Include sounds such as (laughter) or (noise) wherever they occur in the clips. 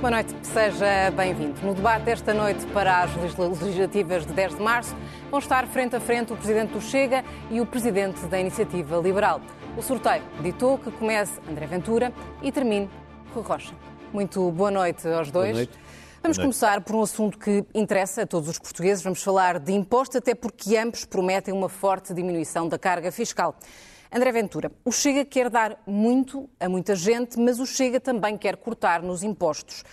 Boa noite, seja bem-vindo. No debate esta noite para as legislativas de 10 de março vão estar frente a frente o Presidente do Chega e o Presidente da Iniciativa Liberal. O sorteio ditou que comece André Ventura e termine Rui Rocha. Muito boa noite aos dois. Boa noite. Vamos começar por um assunto que interessa a todos os portugueses. Vamos falar de imposto, até porque ambos prometem uma forte diminuição da carga fiscal. André Ventura, o Chega quer dar muito a muita gente, mas o Chega também quer cortar nos impostos.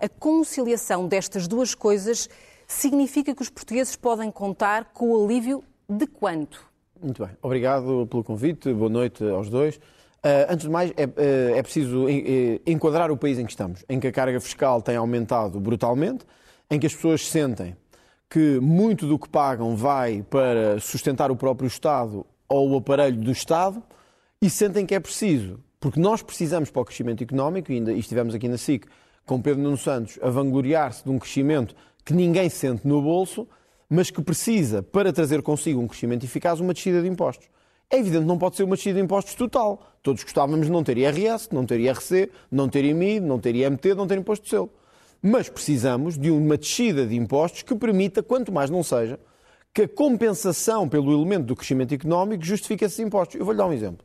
A conciliação destas duas coisas significa que os portugueses podem contar com o alívio de quanto? Muito bem. Obrigado pelo convite. Boa noite aos dois. Uh, antes de mais, é, uh, é preciso enquadrar o país em que estamos, em que a carga fiscal tem aumentado brutalmente, em que as pessoas sentem que muito do que pagam vai para sustentar o próprio Estado ou o aparelho do Estado e sentem que é preciso, porque nós precisamos para o crescimento económico, e, ainda, estivemos aqui na SIC com Pedro Nuno Santos a vangloriar-se de um crescimento que ninguém sente no bolso, mas que precisa, para trazer consigo um crescimento eficaz, uma descida de impostos. É evidente que não pode ser uma descida de impostos total. Todos gostávamos de não ter IRS, não ter IRC, não ter IMI, não ter IMT, não ter imposto de selo. Mas precisamos de uma descida de impostos que permita, quanto mais não seja, que a compensação pelo elemento do crescimento económico justifique esses impostos. Eu vou-lhe dar um exemplo.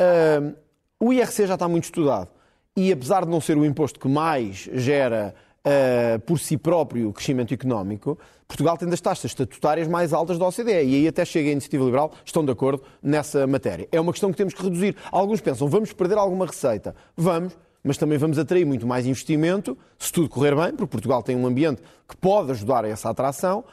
Uh, o IRC já está muito estudado e, apesar de não ser o imposto que mais gera uh, por si próprio crescimento económico, Portugal tem das taxas estatutárias mais altas da OCDE e aí até chega a Iniciativa Liberal, estão de acordo nessa matéria. É uma questão que temos que reduzir. Alguns pensam, vamos perder alguma receita. Vamos, mas também vamos atrair muito mais investimento, se tudo correr bem, porque Portugal tem um ambiente que pode ajudar a essa atração,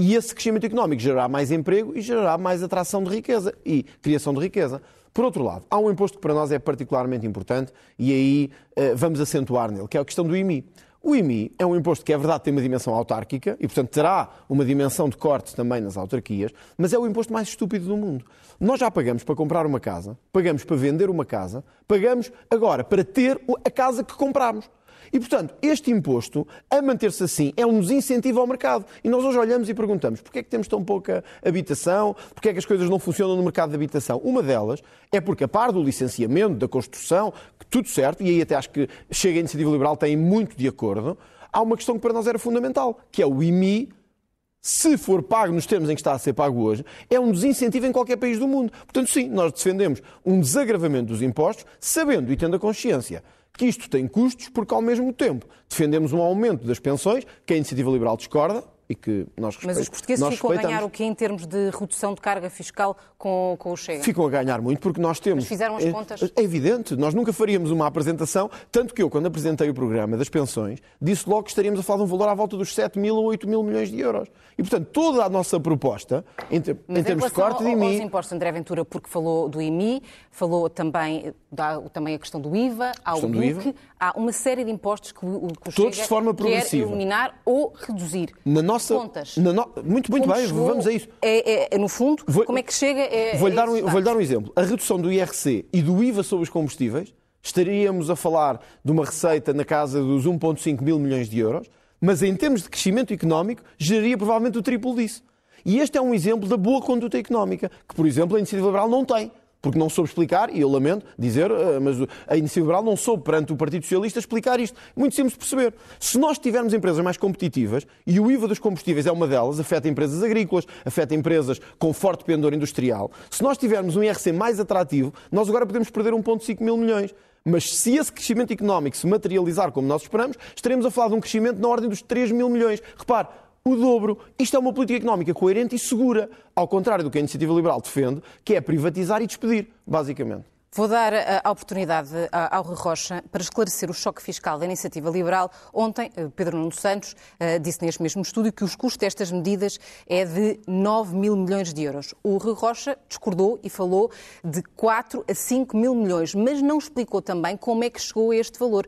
e esse crescimento económico gerará mais emprego e gerará mais atração de riqueza e criação de riqueza. Por outro lado, há um imposto que para nós é particularmente importante e aí uh, vamos acentuar nele, que é a questão do IMI. O IMI é um imposto que é verdade tem uma dimensão autárquica e, portanto, terá uma dimensão de corte também nas autarquias, mas é o imposto mais estúpido do mundo. Nós já pagamos para comprar uma casa, pagamos para vender uma casa, pagamos agora para ter a casa que compramos. E, portanto, este imposto, a manter-se assim, é um desincentivo ao mercado. E nós hoje olhamos e perguntamos porquê é que temos tão pouca habitação, porquê é que as coisas não funcionam no mercado de habitação. Uma delas é porque, a par do licenciamento, da construção, tudo certo, e aí até acho que chega a Iniciativa Liberal tem muito de acordo, há uma questão que para nós era fundamental, que é o IMI, se for pago nos termos em que está a ser pago hoje, é um desincentivo em qualquer país do mundo. Portanto, sim, nós defendemos um desagravamento dos impostos, sabendo e tendo a consciência que isto tem custos, porque ao mesmo tempo defendemos um aumento das pensões, que a Iniciativa Liberal discorda, e que nós Mas os portugueses ficam a ganhar o quê em termos de redução de carga fiscal com, com o Chega? Ficam a ganhar muito porque nós temos... Mas fizeram as é, contas? É evidente, nós nunca faríamos uma apresentação, tanto que eu, quando apresentei o programa das pensões, disse logo que estaríamos a falar de um valor à volta dos 7 mil ou 8 mil milhões de euros. E, portanto, toda a nossa proposta, em, ter, em termos de corte de IMI... Mas impostos, André Ventura, porque falou do IMI, falou também, da, também a questão do IVA, há o BUC, há uma série de impostos que o, que o Todos Chega de forma progressiva. quer eliminar ou reduzir. Na nossa... Contas. Na no... Muito, muito Como bem, chegou, vamos a isso. É, é, é no fundo, Vou- como é que chega? É, Vou-lhe dar, é um, vou-lhe dar um exemplo. A redução do IRC e do IVA sobre os combustíveis, estaríamos a falar de uma receita na casa dos 1,5 mil milhões de euros, mas em termos de crescimento económico, geraria provavelmente o triplo disso. E este é um exemplo da boa conduta económica, que, por exemplo, a Iniciativa Liberal não tem. Porque não soube explicar, e eu lamento dizer, eh, mas a Iniciativa Liberal não soube perante o Partido Socialista explicar isto. Muito simples de perceber. Se nós tivermos empresas mais competitivas, e o IVA dos combustíveis é uma delas, afeta empresas agrícolas, afeta empresas com forte pendor industrial, se nós tivermos um IRC mais atrativo, nós agora podemos perder 1,5 mil milhões. Mas se esse crescimento económico se materializar como nós esperamos, estaremos a falar de um crescimento na ordem dos 3 mil milhões. Repare, o dobro. Isto é uma política económica coerente e segura, ao contrário do que a Iniciativa Liberal defende, que é privatizar e despedir, basicamente. Vou dar a oportunidade ao Rui Rocha para esclarecer o choque fiscal da iniciativa liberal. Ontem, eh, Pedro Nuno Santos eh, disse neste mesmo estúdio que os custos destas medidas é de 9 mil milhões de euros. O Rui Rocha discordou e falou de 4 a 5 mil milhões, mas não explicou também como é que chegou a este valor.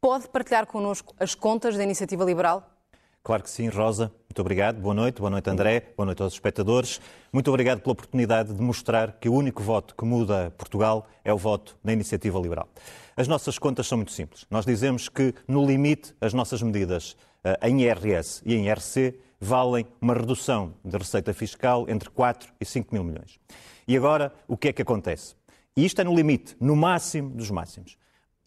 Pode partilhar connosco as contas da iniciativa liberal? Claro que sim, Rosa. Muito obrigado. Boa noite. Boa noite, André. Boa noite aos espectadores. Muito obrigado pela oportunidade de mostrar que o único voto que muda Portugal é o voto na iniciativa liberal. As nossas contas são muito simples. Nós dizemos que, no limite, as nossas medidas eh, em IRS e em IRC valem uma redução de receita fiscal entre 4 e 5 mil milhões. E agora, o que é que acontece? E isto é no limite, no máximo dos máximos.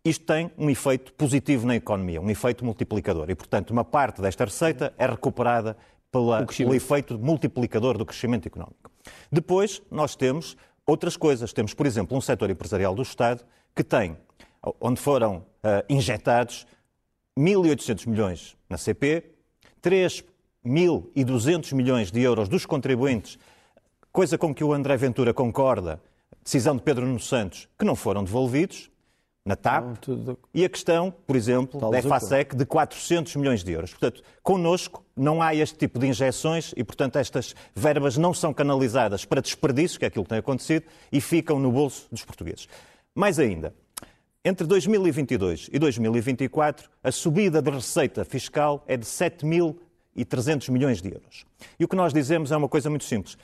Isto tem um efeito positivo na economia, um efeito multiplicador. E, portanto, uma parte desta receita é recuperada pela, pelo efeito multiplicador do crescimento económico. Depois, nós temos outras coisas. Temos, por exemplo, um setor empresarial do Estado que tem, onde foram uh, injetados 1.800 milhões na CP, 3.200 milhões de euros dos contribuintes, coisa com que o André Ventura concorda, decisão de Pedro Nuno Santos, que não foram devolvidos, na TAP não, tudo... e a questão, por exemplo, Tal da EFASEC de 400 milhões de euros. Portanto, connosco não há este tipo de injeções e, portanto, estas verbas não são canalizadas para desperdício, que é aquilo que tem acontecido, e ficam no bolso dos portugueses. Mais ainda, entre 2022 e 2024, a subida de receita fiscal é de 7.300 milhões de euros. E o que nós dizemos é uma coisa muito simples.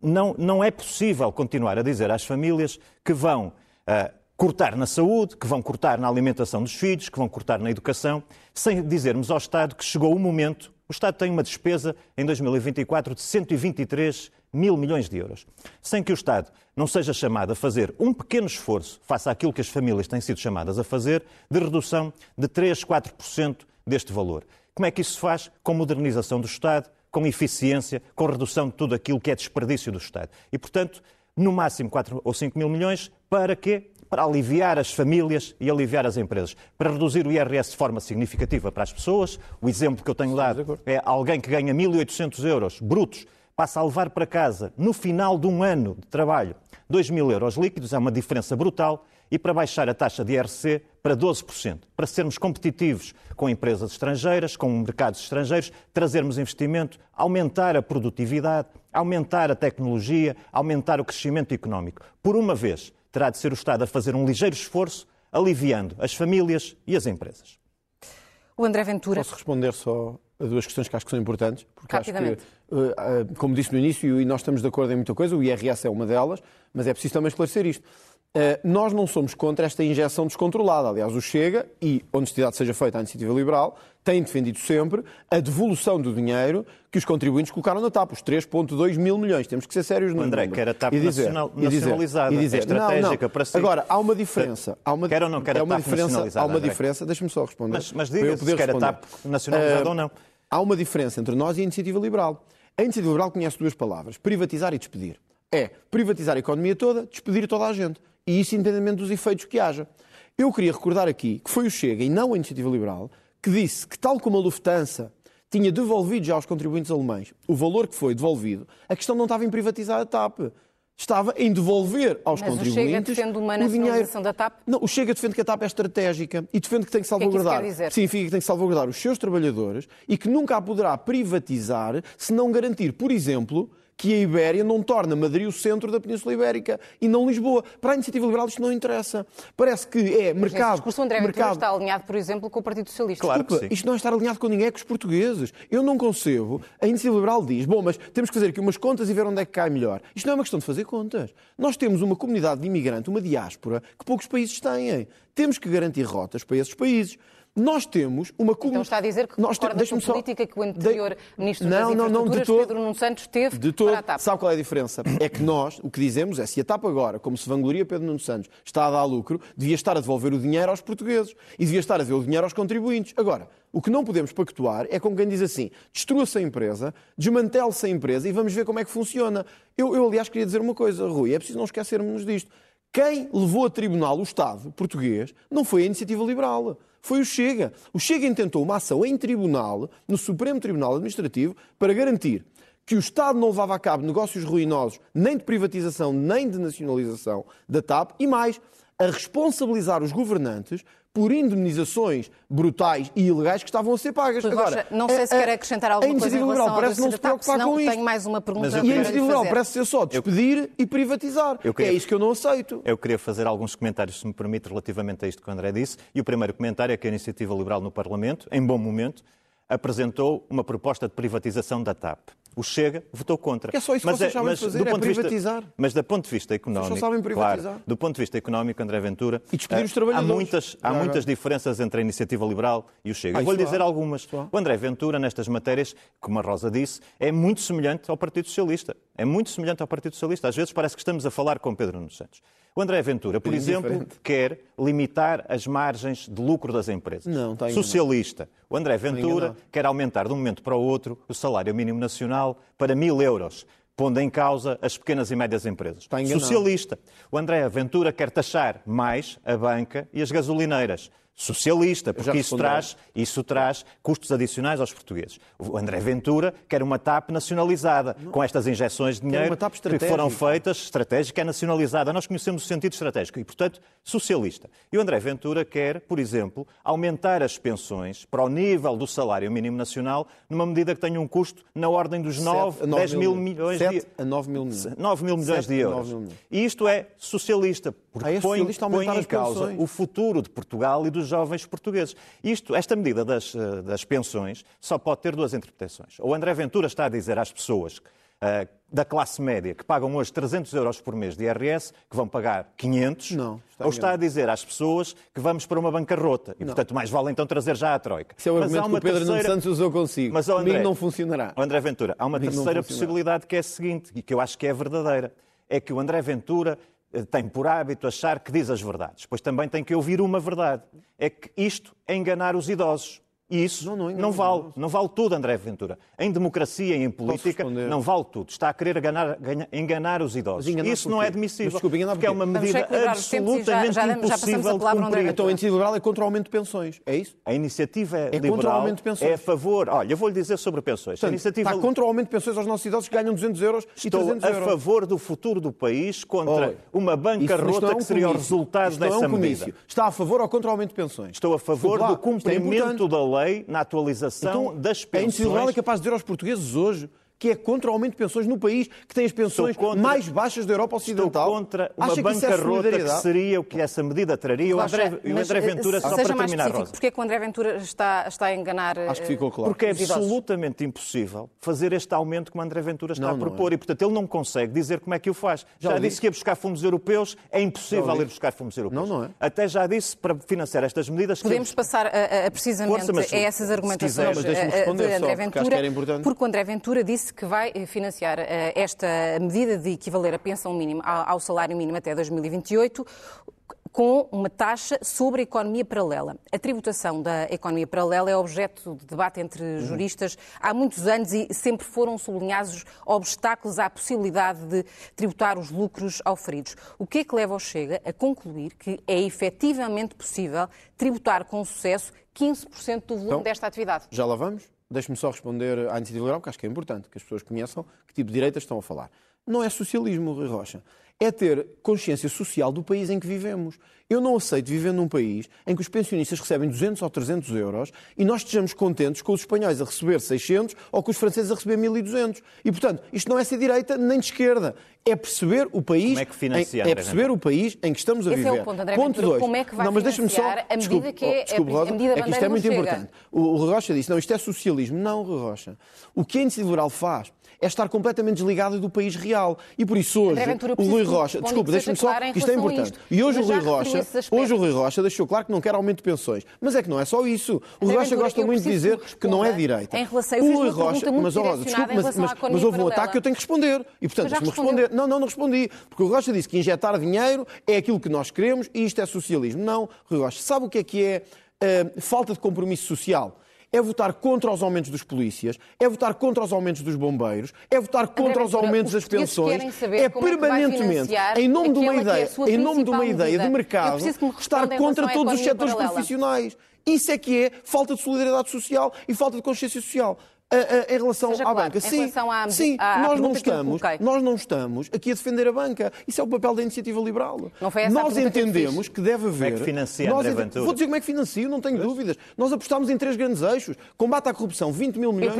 Não, não é possível continuar a dizer às famílias que vão... Uh, cortar na saúde, que vão cortar na alimentação dos filhos, que vão cortar na educação, sem dizermos ao Estado que chegou o momento. O Estado tem uma despesa em 2024 de 123 mil milhões de euros. Sem que o Estado não seja chamado a fazer um pequeno esforço face àquilo que as famílias têm sido chamadas a fazer, de redução de 3, 4% deste valor. Como é que isso se faz? Com modernização do Estado, com eficiência, com redução de tudo aquilo que é desperdício do Estado. E, portanto, no máximo 4 ou 5 mil milhões, para quê? Para aliviar as famílias e aliviar as empresas, para reduzir o IRS de forma significativa para as pessoas. O exemplo que eu tenho dado é alguém que ganha 1.800 euros brutos, passa a levar para casa, no final de um ano de trabalho, 2 mil euros líquidos, é uma diferença brutal, e para baixar a taxa de IRC para 12%, para sermos competitivos com empresas estrangeiras, com mercados estrangeiros, trazermos investimento, aumentar a produtividade, aumentar a tecnologia, aumentar o crescimento económico. Por uma vez, terá de ser o Estado a fazer um ligeiro esforço, aliviando as famílias e as empresas. O André Ventura. Posso responder só a duas questões que acho que são importantes? Porque acho que, eh, eh, como disse no início, e nós estamos de acordo em muita coisa, o IRS é uma delas, mas é preciso também esclarecer isto. Eh, nós não somos contra esta injeção descontrolada. Aliás, o Chega, e honestidade seja feita à iniciativa liberal, tem defendido sempre a devolução do dinheiro que os contribuintes colocaram na TAP, os 3,2 mil milhões. Temos que ser sérios no André, número. quer a TAP e dizer, nacional, nacionalizada, e dizer, é estratégica não, não. para si. Agora, há uma diferença. Há uma, quer ou não quer é uma diferença, Há uma André. diferença, deixa-me só responder. Mas, mas diga se quer a TAP nacionalizada uh, ou não. Há uma diferença entre nós e a iniciativa liberal. A iniciativa liberal conhece duas palavras, privatizar e despedir. É privatizar a economia toda, despedir toda a gente e isso independentemente dos efeitos que haja. Eu queria recordar aqui que foi o Chega e não a Iniciativa Liberal que disse que, tal como a Lufthansa tinha devolvido já aos contribuintes alemães o valor que foi devolvido, a questão não estava em privatizar a TAP. Estava em devolver aos Mas contribuintes. O Chega defende uma nacionalização da TAP? Não, o Chega defende que a TAP é estratégica e defende que tem que salvaguardar. O que é que quer dizer? Significa que tem que salvaguardar os seus trabalhadores e que nunca a poderá privatizar se não garantir, por exemplo, que a Ibéria não torna Madrid o centro da Península Ibérica e não Lisboa. Para a Iniciativa Liberal isto não interessa. Parece que é mercado... Mas o discurso André mercado... está alinhado, por exemplo, com o Partido Socialista. Claro que sim. Isto não é estar alinhado com ninguém, é com os portugueses. Eu não concebo. A Iniciativa Liberal diz, bom, mas temos que fazer aqui umas contas e ver onde é que cai melhor. Isto não é uma questão de fazer contas. Nós temos uma comunidade de imigrante, uma diáspora, que poucos países têm. Temos que garantir rotas para esses países. Nós temos uma comunidade. Então está a dizer que nós concorda com a política que o anterior de... Ministro não, das não, não, de todo, Pedro Nuno Santos teve de todo, para a TAP. Sabe qual é a diferença? É que nós, o que dizemos é, se a TAP agora, como se vangloria Pedro Nuno Santos, está a dar lucro, devia estar a devolver o dinheiro aos portugueses e devia estar a devolver o dinheiro aos contribuintes. Agora, o que não podemos pactuar é com quem diz assim, destrua-se a empresa, desmantele-se a empresa e vamos ver como é que funciona. Eu, eu, aliás, queria dizer uma coisa, Rui, é preciso não esquecermos disto. Quem levou a tribunal o Estado português não foi a iniciativa liberal foi o Chega. O Chega intentou uma ação em tribunal, no Supremo Tribunal Administrativo, para garantir que o Estado não levava a cabo negócios ruinosos, nem de privatização, nem de nacionalização da TAP, e mais, a responsabilizar os governantes por indemnizações brutais e ilegais que estavam a ser pagas. Agora, não sei se quer acrescentar alguma coisa em relação liberal parece não se preocupar com isso. tenho mais uma pergunta e a iniciativa liberal parece ser só despedir eu... e privatizar. Queria... É isso que eu não aceito. Eu queria fazer alguns comentários, se me permite, relativamente a isto que o André disse. E o primeiro comentário é que a iniciativa liberal no Parlamento, em bom momento, apresentou uma proposta de privatização da TAP. O Chega votou contra. Que é só isso mas que vocês é, sabem fazer, do é ponto privatizar. Vista, mas do ponto de vista económico... Só sabem privatizar. Claro, do ponto de vista económico, André Ventura... E despedir os eh, trabalhadores. Há muitas, há muitas diferenças entre a Iniciativa Liberal e o Chega. Ah, Vou-lhe dizer há. algumas. O André Ventura, nestas matérias, como a Rosa disse, é muito semelhante ao Partido Socialista. É muito semelhante ao Partido Socialista. Às vezes parece que estamos a falar com Pedro Nuno Santos. O André Ventura, por exemplo, quer limitar as margens de lucro das empresas. Não, está Socialista. O André Ventura quer aumentar de um momento para o outro o salário mínimo nacional para mil euros pondo em causa as pequenas e médias empresas. Socialista. O André Ventura quer taxar mais a banca e as gasolineiras socialista, porque isso traz, isso traz custos adicionais aos portugueses. O André Ventura quer uma TAP nacionalizada, não. com estas injeções de dinheiro que foram feitas, estratégica, é nacionalizada. Nós conhecemos o sentido estratégico e, portanto, socialista. E o André Ventura quer, por exemplo, aumentar as pensões para o nível do salário mínimo nacional, numa medida que tenha um custo na ordem dos 9, 10 mil, milhões de euros. a 9 mil milhões. 9 mil milhões de euros. Milhões. E isto é socialista, porque ah, é põe, põe em causa pensões. o futuro de Portugal e dos jovens portugueses. Isto, esta medida das, eh, das pensões só pode ter duas interpretações. Ou André Ventura está a dizer às pessoas uh, da classe média que pagam hoje 300 euros por mês de IRS, que vão pagar 500, não, está ou está a dizer às pessoas que vamos para uma bancarrota. E, não. portanto, mais vale então trazer já a Troika. É o mas argumento que o Pedro terceira... Nuno Santos usou consigo. Mas, André, não funcionará. André Ventura, há uma Comigo terceira possibilidade que é a seguinte, e que eu acho que é verdadeira. É que o André Ventura tem por hábito achar que diz as verdades, pois também tem que ouvir uma verdade. É que isto é enganar os idosos. E isso não, não, não, vale, não vale tudo, André Ventura. Em democracia e em política, não vale tudo. Está a querer enganar, enganar os idosos. Enganar isso não é admissível, desculpe, porque é uma medida absolutamente já, já, impossível já de cumprir. Então a iniciativa liberal é contra o aumento de pensões, é isso? A iniciativa é liberal contra o aumento de pensões. é a favor... Olha, eu vou-lhe dizer sobre pensões. Portanto, a iniciativa... Está contra o aumento de pensões aos nossos idosos que ganham 200 euros Estou e 300 euros. a favor do futuro do país contra uma bancarrota é um que seria o resultado dessa é um medida. Está a favor ou contra o aumento de pensões? Estou a favor do é cumprimento da lei na atualização então, das pensões. A Institucional é capaz de dizer aos portugueses hoje que é contra o aumento de pensões no país que tem as pensões contra, mais baixas da Europa Ocidental. Estou contra uma Acha bancarrota que, é que, seria o que essa medida traria. O André, o André Ventura, só para terminar, Rosa. Porquê que o André Ventura está, está a enganar Acho que ficou claro. Porque é absolutamente impossível fazer este aumento que o André Ventura está não, a propor é. e, portanto, ele não consegue dizer como é que o faz. Já, já disse que ia buscar fundos europeus, é impossível ir buscar fundos europeus. Não, não é. Até já disse para financiar estas medidas... Podemos que... passar a, a, precisamente Força, a essas argumentações quiser, de André Ventura, porque o André Ventura disse que vai financiar financiar eh, esta medida de equivaler a pensão mínima ao salário mínimo até 2028 com uma taxa sobre a economia paralela. A tributação da economia paralela é objeto de debate entre uhum. juristas há muitos anos e sempre foram sublinhados obstáculos à possibilidade de tributar os lucros auferidos. O que é que leva ao Chega a concluir que é efetivamente possível tributar com sucesso 15% do volume então, desta atividade? Já lá vamos? Deixe-me só responder à iniciativa liberal, porque acho que é importante que as pessoas conheçam que tipo de direitas estão a falar. Não é socialismo, Rui Rocha. É ter consciência social do país em que vivemos. Eu não aceito viver num país em que os pensionistas recebem 200 ou 300 euros e nós estejamos contentes com os espanhóis a receber 600 ou com os franceses a receber 1.200. E, portanto, isto não é ser direita nem de esquerda. É perceber o país, como é, que financia, em, é perceber o país em que estamos a Esse viver. É o ponto, André ponto dois. Como é que vai não, mas deixa-me só, a medida que é, desculpe, Rosa, a medida é que isto é muito importante. O, o Rocha disse, não, isto é socialismo. Não, Rocha. O que a iniciativa liberal faz é estar completamente desligado do país real. E por isso hoje, o Rui Rocha, desculpe, deixa-me só, que isto é importante. E hoje o Rui Rocha, hoje o Rui Rocha deixou claro que não quer aumento de pensões. Mas é que não é só isso. O Rui Rocha gosta muito de dizer que não é direita. Em relação, o Rui Rocha, mas, oh, desculpe, mas, mas, mas houve um ataque que eu tenho que responder. E portanto, deixe-me responder. Não, não, não respondi. Porque o Rui Rocha disse que injetar dinheiro é aquilo que nós queremos e isto é socialismo. Não, Rui Rocha, sabe o que é que é uh, falta de compromisso social? É votar contra os aumentos dos polícias, é votar contra os aumentos dos bombeiros, é votar contra os aumentos das pensões, é permanentemente, é em nome de uma ideia, é em nome de uma ideia de mercado, estar contra todos os setores profissionais. Isso é que é falta de solidariedade social e falta de consciência social. Em relação Seja à claro, banca. Sim, à, sim à, nós, não estamos, nós não estamos aqui a defender a banca. Isso é o papel da iniciativa liberal. Não foi essa nós entendemos que, que, deve haver. Como é que financia nós, André Ventura? Vou dizer como é que financia, não tenho pois? dúvidas. Nós apostámos em três grandes eixos: combate à corrupção, 20 mil milhões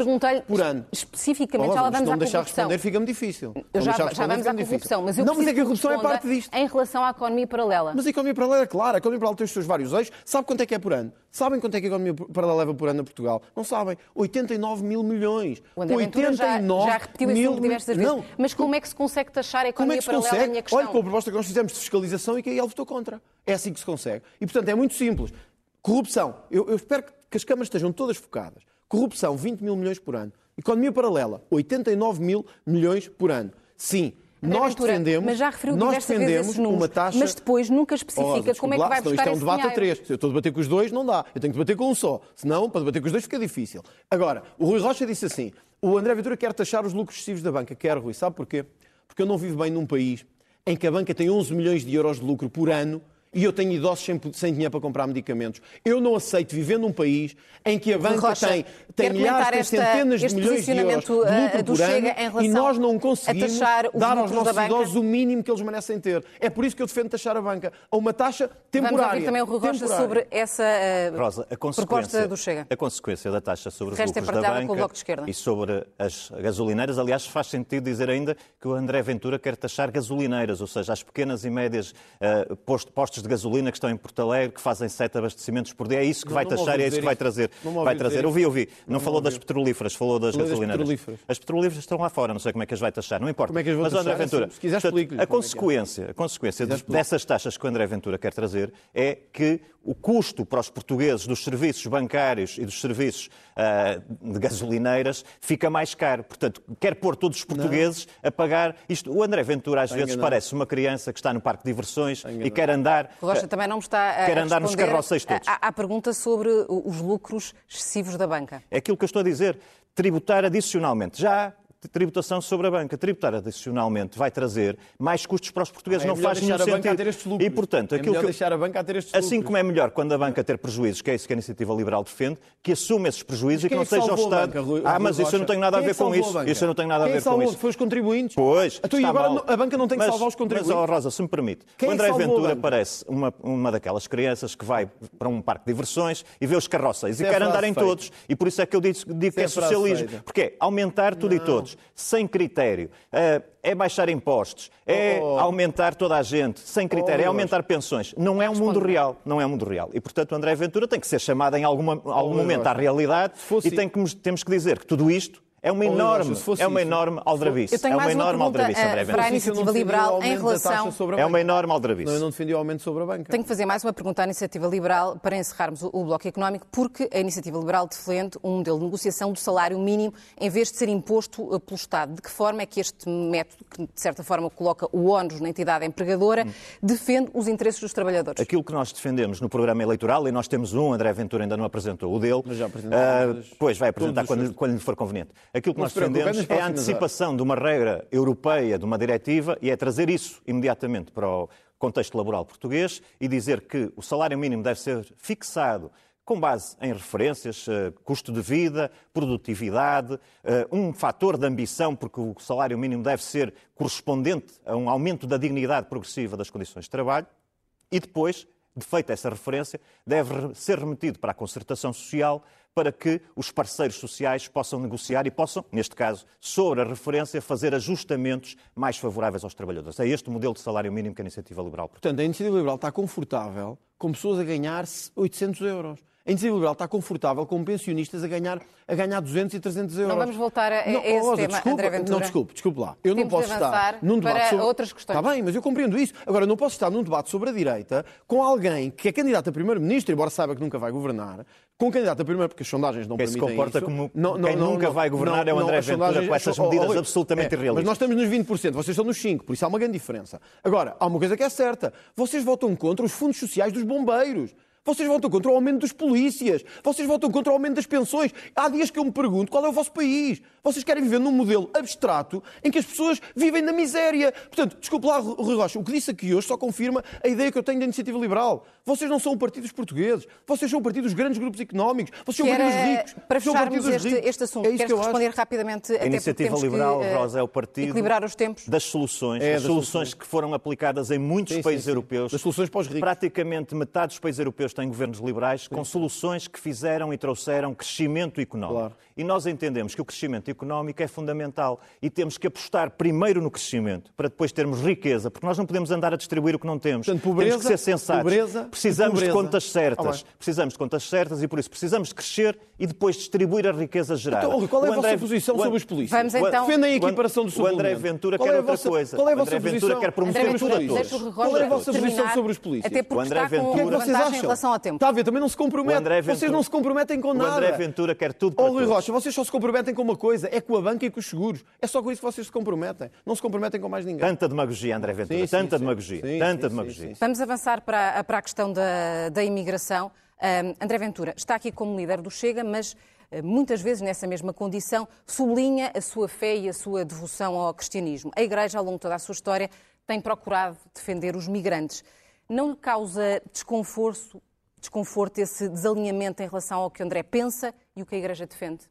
por ano. Especificamente, oh, já lá vamos à não deixar responder, fica-me difícil. Eu já, já vamos à corrupção, mas eu não, mas é que a corrupção é parte disto. Em relação à economia paralela. Mas a economia paralela é clara. A economia paralela tem os seus vários eixos. Sabe quanto é que é por ano? Sabem quanto é que a economia paralela leva por ano a Portugal? Não sabem. 89 mil milhões. O André 89 já, já repetiu esse número diversas vezes. Não. Mas como é que se consegue taxar a economia como é que se paralela? Consegue? Olha, com a proposta que nós fizemos de fiscalização e que a IEL votou contra. É assim que se consegue. E, portanto, é muito simples. Corrupção. Eu, eu espero que as câmaras estejam todas focadas. Corrupção, 20 mil milhões por ano. Economia paralela, 89 mil milhões por ano. Sim, nós defendemos, mas já referiu nós defendemos números, uma taxa. Mas depois nunca especifica oh, como é que vai buscar isto é um debate a três. Se eu estou a debater com os dois, não dá. Eu tenho que debater com um só. Senão, para debater com os dois fica difícil. Agora, o Rui Rocha disse assim: o André Ventura quer taxar os lucros excessivos da banca. Quer, Rui. Sabe porquê? Porque eu não vivo bem num país em que a banca tem 11 milhões de euros de lucro por ano e eu tenho idosos sem, sem dinheiro para comprar medicamentos. Eu não aceito viver num país em que a banca Rocha, tem, tem milhares, tem centenas de milhões de euros de lucro uh, por ano e nós não conseguimos dar aos nossos idosos o mínimo que eles merecem ter. É por isso que eu defendo taxar a banca a uma taxa temporária. Vamos ouvir também o Rui Rocha sobre essa uh, Rosa, a proposta do Chega. A consequência da taxa sobre os é lucros da banca e sobre as gasolineiras, aliás, faz sentido dizer ainda que o André Ventura quer taxar gasolineiras, ou seja, as pequenas e médias uh, postos de gasolina que estão em Porto Alegre, que fazem sete abastecimentos por dia. É isso que não, vai não taxar e é isso que vai trazer. Vai trazer. Ouvi, ouvi. Não, não falou das petrolíferas, falou das gasolineiras. Petrolíferas. As petrolíferas estão lá fora, não sei como é que as vai taxar. Não importa. Como é que as Mas, André Ventura, se quiser a é consequência, a consequência dessas taxas que o André Ventura quer trazer é que o custo para os portugueses dos serviços bancários e dos serviços uh, de gasolineiras fica mais caro. Portanto, quer pôr todos os portugueses não. a pagar isto. O André Ventura às vezes parece uma criança que está no parque de diversões e quer andar. Rocha também não me está a quer andar nos carroceis todos. À, pergunta sobre os lucros excessivos da banca. É aquilo que eu estou a dizer. Tributar adicionalmente. Já tributação sobre a banca. Tributar adicionalmente vai trazer mais custos para os portugueses. É não faz nenhum sentido. E, portanto, é aquilo que... deixar a banca a ter estes Assim como é melhor quando a banca ter prejuízos, que é isso que a Iniciativa Liberal defende, que assume esses prejuízos e que não é seja o Estado... Banca, Rui, ah, mas isso eu não tenho nada a é ver com isso. Isso eu não tenho nada a ver com isso. Foi os contribuintes. Pois, então, e agora mal. a banca não tem que salvar os contribuintes. Mas, oh, Rosa, se me permite, o André Ventura parece uma, uma daquelas crianças que vai para um parque de diversões e vê os carroceis e quer andar em todos. E por isso é que eu digo que é socialismo. Porque é aumentar tudo e todos, sem critério é baixar impostos, é oh, oh. aumentar toda a gente, sem critério, oh, é aumentar pensões. Não é um mundo real, não é um mundo real. E, portanto, o André Ventura tem que ser chamado em alguma, algum momento à realidade e tem que, temos que dizer que tudo isto é uma enorme, é uma enorme aldrabice. é uma enorme aldrabice, André Para a iniciativa liberal, em relação. É uma enorme aldrabice. Não, eu não defendi o aumento sobre a banca. Tenho que fazer mais uma pergunta à iniciativa liberal para encerrarmos o, o bloco económico, porque a iniciativa liberal defende um modelo de negociação do salário mínimo em vez de ser imposto eh, pelo Estado. De que forma é que este método, que de certa forma coloca o ónus na entidade empregadora, hum. defende os interesses dos trabalhadores? Aquilo que nós defendemos no programa eleitoral, e nós temos um, André Ventura ainda não apresentou o dele. Mas já apresentou. Uh, pois vai apresentar quando, quando lhe for conveniente. Aquilo que nós defendemos é a antecipação de uma regra europeia, de uma diretiva, e é trazer isso imediatamente para o contexto laboral português e dizer que o salário mínimo deve ser fixado com base em referências, eh, custo de vida, produtividade, eh, um fator de ambição, porque o salário mínimo deve ser correspondente a um aumento da dignidade progressiva das condições de trabalho, e depois, de feita essa referência, deve ser remetido para a concertação social para que os parceiros sociais possam negociar e possam, neste caso, sobre a referência, fazer ajustamentos mais favoráveis aos trabalhadores. É este o modelo de salário mínimo que a Iniciativa Liberal propõe. Portanto, a Iniciativa Liberal está confortável com pessoas a ganhar 800 euros. A Iniciativa Liberal está confortável com pensionistas a ganhar, a ganhar 200 e 300 euros. Não vamos voltar a, não, esse Rosa, tema, desculpa, André Ventura. Não, desculpe, desculpe lá. Eu Temos não posso estar num debate para sobre... outras questões. Está bem, mas eu compreendo isso. Agora, não posso estar num debate sobre a direita com alguém que é candidato a primeiro-ministro, embora saiba que nunca vai governar, com candidato a primeiro, porque as sondagens não quem permitem se comporta isso. como não, não, quem não, nunca vai governar é o André Ventura com essas medidas oh, oh, absolutamente é, irrealistas. Mas nós estamos nos 20%, vocês estão nos 5%, por isso há uma grande diferença. Agora, há uma coisa que é certa. Vocês votam contra os fundos sociais dos bombeiros. Vocês votam contra o aumento dos polícias. Vocês votam contra o aumento das pensões. Há dias que eu me pergunto qual é o vosso país. Vocês querem viver num modelo abstrato em que as pessoas vivem na miséria. Portanto, desculpe lá, Rui Rocha, o que disse aqui hoje só confirma a ideia que eu tenho da iniciativa liberal. Vocês não são o partido dos portugueses. Vocês são o partido dos grandes grupos económicos. Vocês são o partido dos ricos. Para fecharmos este, este assunto, é queres responder acho. rapidamente? A iniciativa liberal, que, uh, Rosa, é o partido equilibrar os tempos. das soluções. É, das soluções, soluções que foram aplicadas em muitos sim, países sim, sim. europeus. Das soluções para os ricos. Praticamente metade dos países europeus têm governos liberais com soluções que fizeram e trouxeram crescimento económico. Claro. E nós entendemos que o crescimento económico é fundamental e temos que apostar primeiro no crescimento para depois termos riqueza, porque nós não podemos andar a distribuir o que não temos. Portanto, pobreza, temos que ser sensatos. Pobreza, precisamos pobreza. de contas certas. Ah, precisamos de contas certas e por isso precisamos de crescer e depois distribuir a riqueza gerada. Então, qual é a André... vossa posição sobre os polícias? Vamos então... Defendem a equiparação do O André Ventura qual quer é outra vossa... coisa. Qual é a vossa André Ventura quer promover André Ventura, Qual é a vossa posição sobre os polícias? Até porque o André está Ventura... com vantagem acham? Ao tempo. Está a ver, também não se compromete. Ventura... Vocês não se comprometem com nada. O André Ventura quer tudo para oh, Rui Rocha, vocês só se comprometem com uma coisa, é com a banca e com os seguros. É só com isso que vocês se comprometem. Não se comprometem com mais ninguém. Tanta demagogia, André Ventura. Sim, Tanta sim, demagogia. Sim, Tanta demagogia. Vamos avançar para, para a questão da, da imigração. Um, André Ventura está aqui como líder do Chega, mas eh, muitas vezes nessa mesma condição sublinha a sua fé e a sua devoção ao cristianismo. A Igreja, ao longo de toda a sua história, tem procurado defender os migrantes. Não lhe causa desconforto, desconforto esse desalinhamento em relação ao que André pensa e o que a Igreja defende?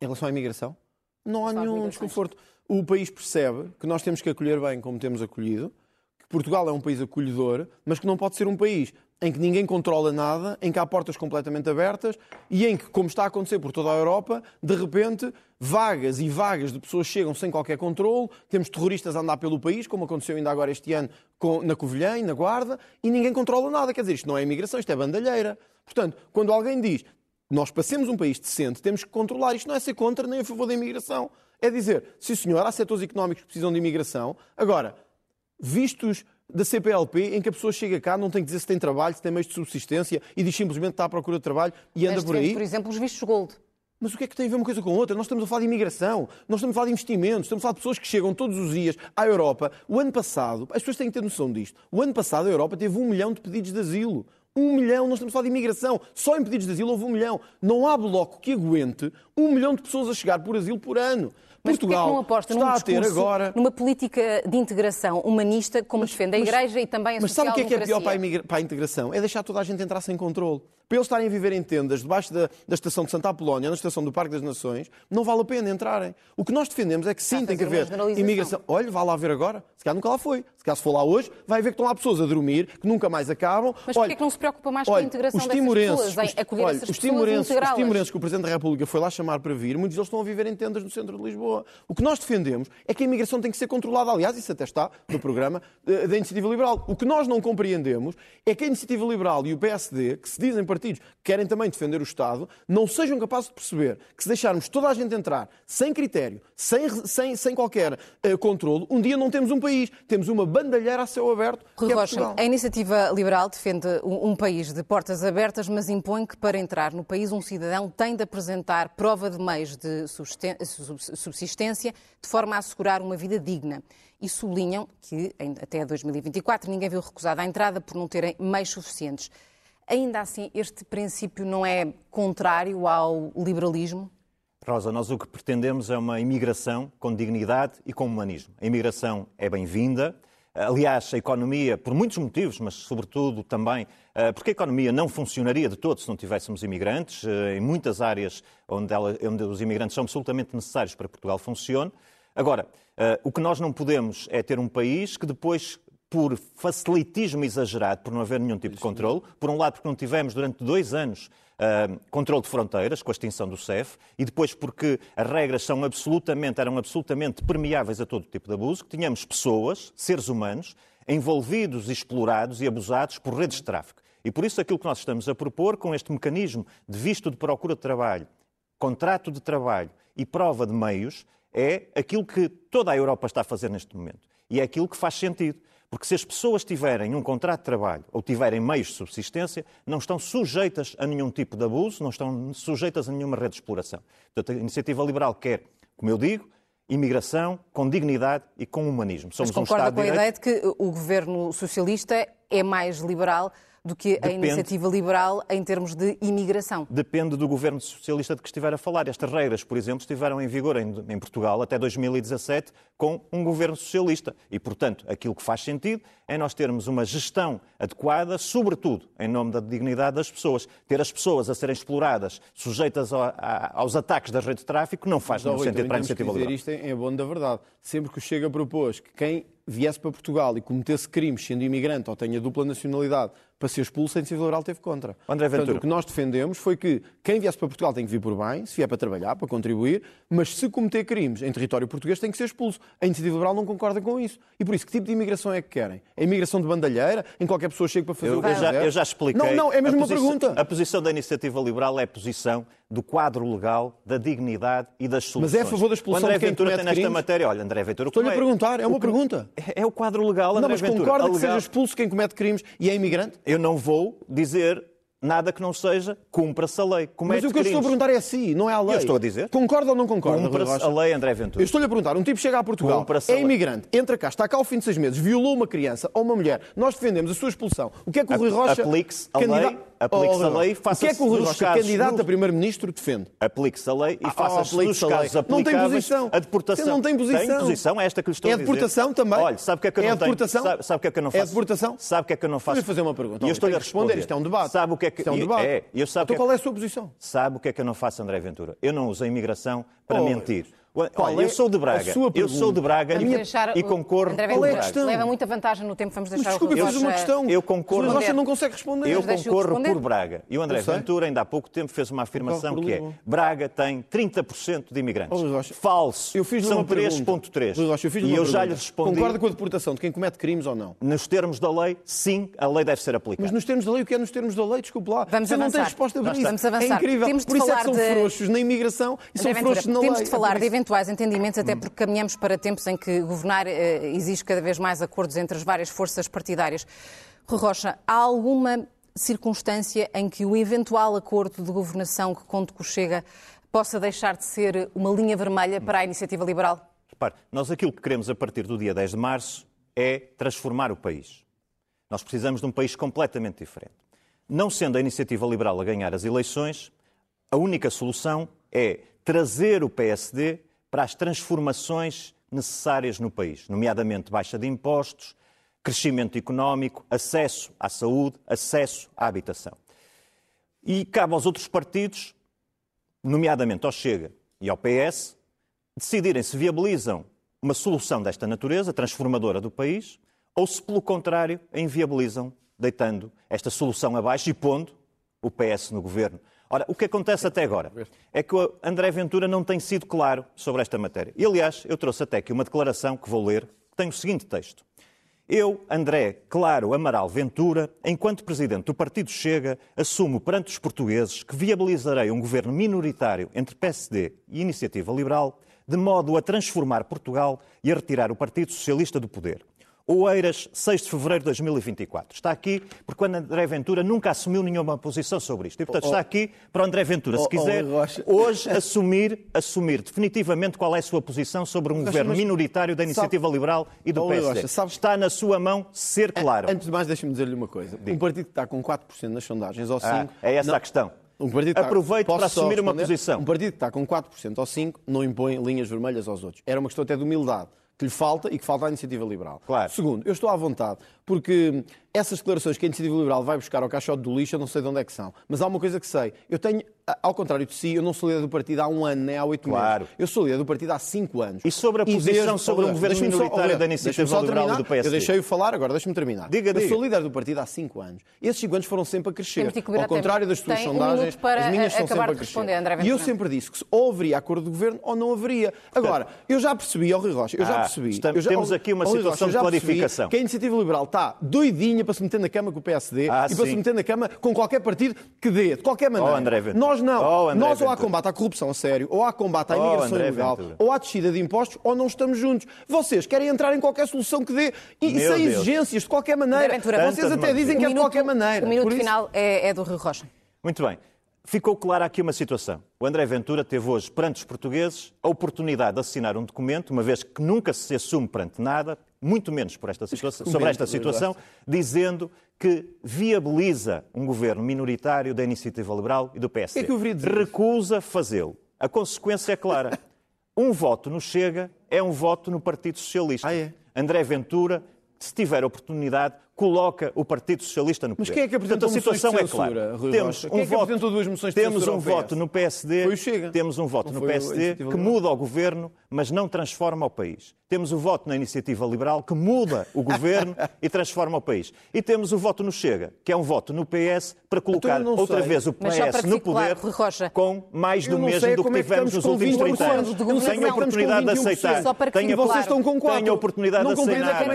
Em relação à imigração? Não há nenhum desconforto. O país percebe que nós temos que acolher bem como temos acolhido, que Portugal é um país acolhedor, mas que não pode ser um país em que ninguém controla nada, em que há portas completamente abertas e em que, como está a acontecer por toda a Europa, de repente vagas e vagas de pessoas chegam sem qualquer controle, temos terroristas a andar pelo país, como aconteceu ainda agora este ano na Covilhã, na Guarda, e ninguém controla nada. Quer dizer, isto não é imigração, isto é bandalheira. Portanto, quando alguém diz nós passemos um país decente, temos que controlar. Isto não é ser contra nem a favor da imigração. É dizer, sim senhor, há setores económicos que precisam de imigração. Agora, vistos da CPLP, em que a pessoa chega cá, não tem que dizer se tem trabalho, se tem meios de subsistência e diz simplesmente que está à procura de trabalho e anda por aí. por exemplo, os vistos gold. Mas o que é que tem a ver uma coisa com outra? Nós estamos a falar de imigração, nós estamos a falar de investimentos, estamos a falar de pessoas que chegam todos os dias à Europa. O ano passado, as pessoas têm que ter noção disto, o ano passado a Europa teve um milhão de pedidos de asilo. Um milhão, nós estamos a falar de imigração. Só em pedidos de asilo houve um milhão. Não há bloco que aguente um milhão de pessoas a chegar por asilo por ano. Mas Portugal não aposta está a ter agora numa política de integração humanista como mas, defende a Igreja mas, e também a Mas sabe o que é que é pior para a, para a integração? É deixar toda a gente entrar sem controle para eles estarem a viver em tendas debaixo da, da estação de Santa Apolónia, na estação do Parque das Nações, não vale a pena entrarem. O que nós defendemos é que sim, tem que haver imigração. Olha, vá lá ver agora. Se calhar nunca lá foi. Se for lá hoje, vai ver que estão lá pessoas a dormir, que nunca mais acabam. Mas porquê é que não se preocupa mais olha, com a integração os timorenses, pessoas, em acolher olha, essas os timorenses, os timorenses que o Presidente da República foi lá chamar para vir, muitos deles estão a viver em tendas no centro de Lisboa. O que nós defendemos é que a imigração tem que ser controlada. Aliás, isso até está no programa eh, da Iniciativa Liberal. O que nós não compreendemos é que a Iniciativa Liberal e o PSD, que se dizem partidos que querem também defender o Estado, não sejam capazes de perceber que se deixarmos toda a gente entrar sem critério, sem, sem, sem qualquer uh, controle, um dia não temos um país, temos uma bandalheira a céu aberto. Rui que é Rocha, a Iniciativa Liberal defende um, um país de portas abertas, mas impõe que para entrar no país um cidadão tem de apresentar prova de meios de subsistência de forma a assegurar uma vida digna e sublinham que até 2024 ninguém viu recusada a entrada por não terem meios suficientes. Ainda assim, este princípio não é contrário ao liberalismo? Rosa, nós o que pretendemos é uma imigração com dignidade e com humanismo. A imigração é bem-vinda. Aliás, a economia, por muitos motivos, mas sobretudo também eh, porque a economia não funcionaria de todo se não tivéssemos imigrantes. Eh, em muitas áreas onde, ela, onde os imigrantes são absolutamente necessários para Portugal funcione. Agora, eh, o que nós não podemos é ter um país que depois por facilitismo exagerado, por não haver nenhum tipo de controle. Por um lado, porque não tivemos durante dois anos uh, controle de fronteiras, com a extinção do CEF, e depois porque as regras são absolutamente, eram absolutamente permeáveis a todo tipo de abuso, que tínhamos pessoas, seres humanos, envolvidos, explorados e abusados por redes de tráfico. E por isso aquilo que nós estamos a propor com este mecanismo de visto de procura de trabalho, contrato de trabalho e prova de meios é aquilo que toda a Europa está a fazer neste momento. E é aquilo que faz sentido. Porque se as pessoas tiverem um contrato de trabalho ou tiverem meios de subsistência, não estão sujeitas a nenhum tipo de abuso, não estão sujeitas a nenhuma rede de exploração. Portanto, a iniciativa liberal quer, como eu digo, imigração com dignidade e com humanismo. Somos Mas concorda um Estado com a ideia de que o governo socialista é mais liberal do que a Depende. iniciativa liberal em termos de imigração. Depende do governo socialista de que estiver a falar. Estas regras, por exemplo, estiveram em vigor em, em Portugal até 2017 com um governo socialista. E, portanto, aquilo que faz sentido é nós termos uma gestão adequada, sobretudo em nome da dignidade das pessoas. Ter as pessoas a serem exploradas, sujeitas a- a- aos ataques da rede de tráfico, não faz nenhum sentido para a iniciativa dizer liberal. isto em, bom da verdade. Sempre que o Chega propôs que quem viesse para Portugal e cometesse crimes sendo imigrante ou tenha dupla nacionalidade para ser expulso, a iniciativa liberal teve contra. André Ventura. Portanto, o que nós defendemos foi que quem viesse para Portugal tem que vir por bem, se vier para trabalhar, para contribuir, mas se cometer crimes em território português tem que ser expulso. A iniciativa liberal não concorda com isso. E por isso, que tipo de imigração é que querem? A imigração de bandalheira, em qualquer pessoa chega para fazer Eu, o que eu já, eu já expliquei. Não, não, é mesmo uma posição- pergunta. A posição da iniciativa liberal é a posição do quadro legal, da dignidade e das Mas soluções. é a favor da expulsão André de quem Ventura tem nesta crimes? matéria. Olha, André Ventura... Estou-lhe a é- perguntar, é uma o pergunta. É o quadro legal, André Não, mas Ventura. concorda que seja expulso quem comete crimes e é imigrante? Eu não vou dizer nada que não seja cumpra-se a lei. Mas Comete o que eu estou a crimes. perguntar é a si, não é a lei. Eu estou a dizer. Concorda ou não concorda? Cumpra-se a lei, André Ventura. Eu estou-lhe a perguntar, um tipo chega a Portugal, a é lei. imigrante, entra cá, está cá ao fim de seis meses, violou uma criança ou uma mulher, nós defendemos a sua expulsão. O que é que o Rui Rocha... Aplique-se a candida- lei, aplique-se Oh, a lei, Rocha, O faça-se que é que o casos- candidato a primeiro-ministro, defende? Aplique-se a lei e Ah, faça-se a lei. casos Não tem posição. a deportação. Você não tem posição. Tem posição, é esta que lhe estou É a dizer. deportação também? Olha, sabe o que é que eu É não a tenho? deportação? Sabe, sabe o que é que eu não É a faço? deportação? Sabe o que é que eu não faço? Vou-lhe fazer uma pergunta. E eu estou-lhe a responder. Isto é um debate. Sabe o que é que... Isto é um debate. É, eu sabe então é qual é a sua posição? Sabe o que é que eu não faço, André Ventura? Eu não uso a imigração para Oh, mentir. Qual Olha, é eu sou de a Braga. sua Eu sou de Braga A e, minha- Deixar e o- concordo André com Qual é a questão? Leva muita vantagem no tempo, vamos Mas deixar desculpe, o eu Rui fiz uma questão. Eu concordo. O Rocha Responder. não consegue responder. Eu Mas concorro responder. por Braga. E o André. Ventura, ainda há pouco tempo, fez uma afirmação Concordo que é. Braga tem 30% de imigrantes. Oh, Rocha, Falso. Eu fiz-lhe São uma pergunta. 3.3. Rui Rocha, eu fiz-lhe E eu já lhe respondi, Concorda com a deportação de quem comete crimes ou não? nos termos da lei, sim, a lei deve ser aplicada. Mas nos termos da lei, o que é nos termos da lei? Desculpe lá. Vamos Você não tem avançar. resposta para Vamos isso. avançar. É incrível. Temos de Por isso é que falar são de- frouxos na imigração e são frouxos na temos lei. de É falar de isso. Eventuais entendimentos, até porque caminhamos para tempos em que governar eh, exige cada vez mais acordos entre as várias forças partidárias. Rocha, há alguma circunstância em que o eventual acordo de governação que conte com Chega possa deixar de ser uma linha vermelha para a iniciativa liberal? Repare, nós aquilo que queremos a partir do dia 10 de março é transformar o país. Nós precisamos de um país completamente diferente. Não sendo a iniciativa liberal a ganhar as eleições, a única solução é trazer o PSD para as transformações necessárias no país, nomeadamente baixa de impostos, crescimento económico, acesso à saúde, acesso à habitação. E cabe aos outros partidos, nomeadamente ao Chega e ao PS, decidirem se viabilizam uma solução desta natureza, transformadora do país, ou se, pelo contrário, a inviabilizam, deitando esta solução abaixo e pondo o PS no governo. Ora, o que acontece até agora é que o André Ventura não tem sido claro sobre esta matéria. E, aliás, eu trouxe até aqui uma declaração que vou ler, que tem o seguinte texto. Eu, André Claro Amaral Ventura, enquanto presidente do Partido Chega, assumo perante os portugueses que viabilizarei um governo minoritário entre PSD e Iniciativa Liberal, de modo a transformar Portugal e a retirar o Partido Socialista do poder. Oeiras, 6 de fevereiro de 2024. Está aqui porque o André Ventura nunca assumiu nenhuma posição sobre isto. E, portanto, está aqui para o André Ventura, Oh, se oh, quiser, Rocha. hoje assumir, assumir definitivamente qual é a sua posição sobre um governo mas minoritário da sabe- Iniciativa Liberal e do Oh, PSD. Rocha, sabe- Está na sua mão ser claro. Antes de mais, deixe-me dizer-lhe uma coisa. Um partido que está com 4% nas sondagens ou 5%. Ah, é essa a questão. Um partido está- Posso para assumir uma posição. Um partido que está com 4% ou 5% não impõe linhas vermelhas aos outros. Era uma questão até de humildade que lhe falta e que falta à iniciativa liberal. Claro. Segundo, eu estou à vontade, porque essas declarações que a iniciativa liberal vai buscar ao caixote do lixo, eu não sei de onde é que são. Mas há uma coisa que sei. Eu tenho, ao contrário de si, eu não sou líder do partido há um ano, nem há oito Claro. meses. Eu sou líder do partido há cinco anos. E sobre a posição sobre um governo só- minoritário olha, da Iniciativa só Liberal e do PSD? Eu deixei-o falar, agora deixa-me terminar. Diga, eu diga. sou líder do partido há cinco anos. Esses cinco anos foram sempre a crescer. Ao contrário das suas um sondagens, para as minhas são acabar sempre a de crescer. responder, André e eu sempre disse que ou haveria acordo de governo ou não haveria. Agora, eu já percebi, ó Rui Rocha, eu já Ah, percebi. estamos- eu já- temos aqui uma Rocha, situação já de clarificação. Que a iniciativa liberal está doidinha para se meter na cama com o PSD Ah, e para sim. se meter na cama com qualquer partido que dê, de qualquer maneira. Oh, André Ventura. Nós não. Oh, Nós ou há combate à corrupção a sério, ou há combate à Oh, imigração André ilegal, Ventura. ou há descida de impostos, ou não estamos juntos. Vocês querem entrar em qualquer solução que dê e, Meu sem Deus. exigências, de qualquer maneira. Ventura, Vocês até dizem que é de qualquer maneira. O minuto isso- final é, é do Rui Rocha. Muito bem. Ficou clara aqui uma situação. O André Ventura teve hoje, perante os portugueses, a oportunidade de assinar um documento, uma vez que nunca se assume perante nada, muito menos por esta situação, sobre esta situação, dizendo que viabiliza um governo minoritário da Iniciativa Liberal e do PSD. É que eu Recusa fazê-lo. A consequência é clara. (laughs) Um voto no Chega é um voto no Partido Socialista. Ah, é? André Ventura, se tiver oportunidade, coloca o Partido Socialista no poder. Mas quem é que apresentou Portanto, a situação é clara. Rui temos um é voto, duas moções de temos um voto no PSD, Foi o Chega. temos um voto Não no PSD que muda o governo, mas não transforma o país. Temos o voto na Iniciativa Liberal que muda o governo (laughs) e transforma o país. E temos o voto no Chega, que é um voto no PS para colocar Então não outra sei. vez o PS no claro, poder Rocha. com mais do mesmo do que como é que tivemos nos últimos 20 30 anos. de governação. Tenho a oportunidade de aceitar. 21%. Só para que Tenho a E estão com quatro. Tenho a oportunidade de aceitar.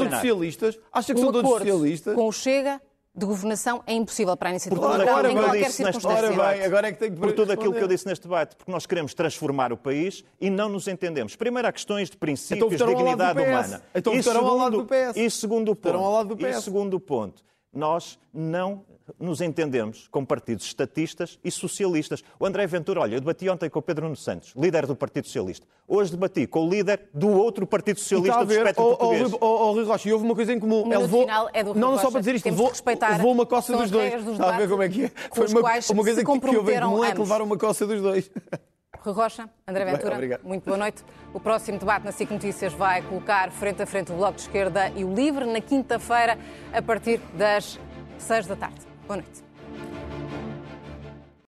Como que estamos com 21%. Não tem mais tempo Acham que são para todos assinar. socialistas? Acham que Um são todos socialistas? com o Chega de governação é impossível para a Iniciativa Por tudo Liberal aquilo em que eu qualquer circunstância. Ora bem, agora é que tenho que por tudo aquilo que eu disse neste debate, porque nós queremos transformar o país e não nos entendemos. Primeiro há questões de Então princípios, do dignidade PS. humana. Então e votaram ao lado segundo, do PS. E segundo ponto, Votaram ao lado do e segundo ponto, nós não nos entendemos com partidos estatistas e socialistas. O André Ventura, olha, eu debati ontem com o Pedro Nuno Santos, líder do Partido Socialista. Hoje debati com o líder do outro Partido Socialista do espectro oh, português. Rui- oh, oh, Rui Rocha, e houve uma coisa em comum. Ele levou, final é do Rui não, não só para dizer isto, levou, respeitar levou uma coça dos as dois. dos Está a ver como é que é? Foi uma, uma coisa que, que houve em comum é que levaram uma coça dos dois. Rui Rocha, André Bem, Ventura, obrigado. muito boa noite. O próximo debate na SIC Notícias vai colocar frente a frente o Bloco de Esquerda e o Livre na quinta-feira, a partir das seis da tarde. Boa noite.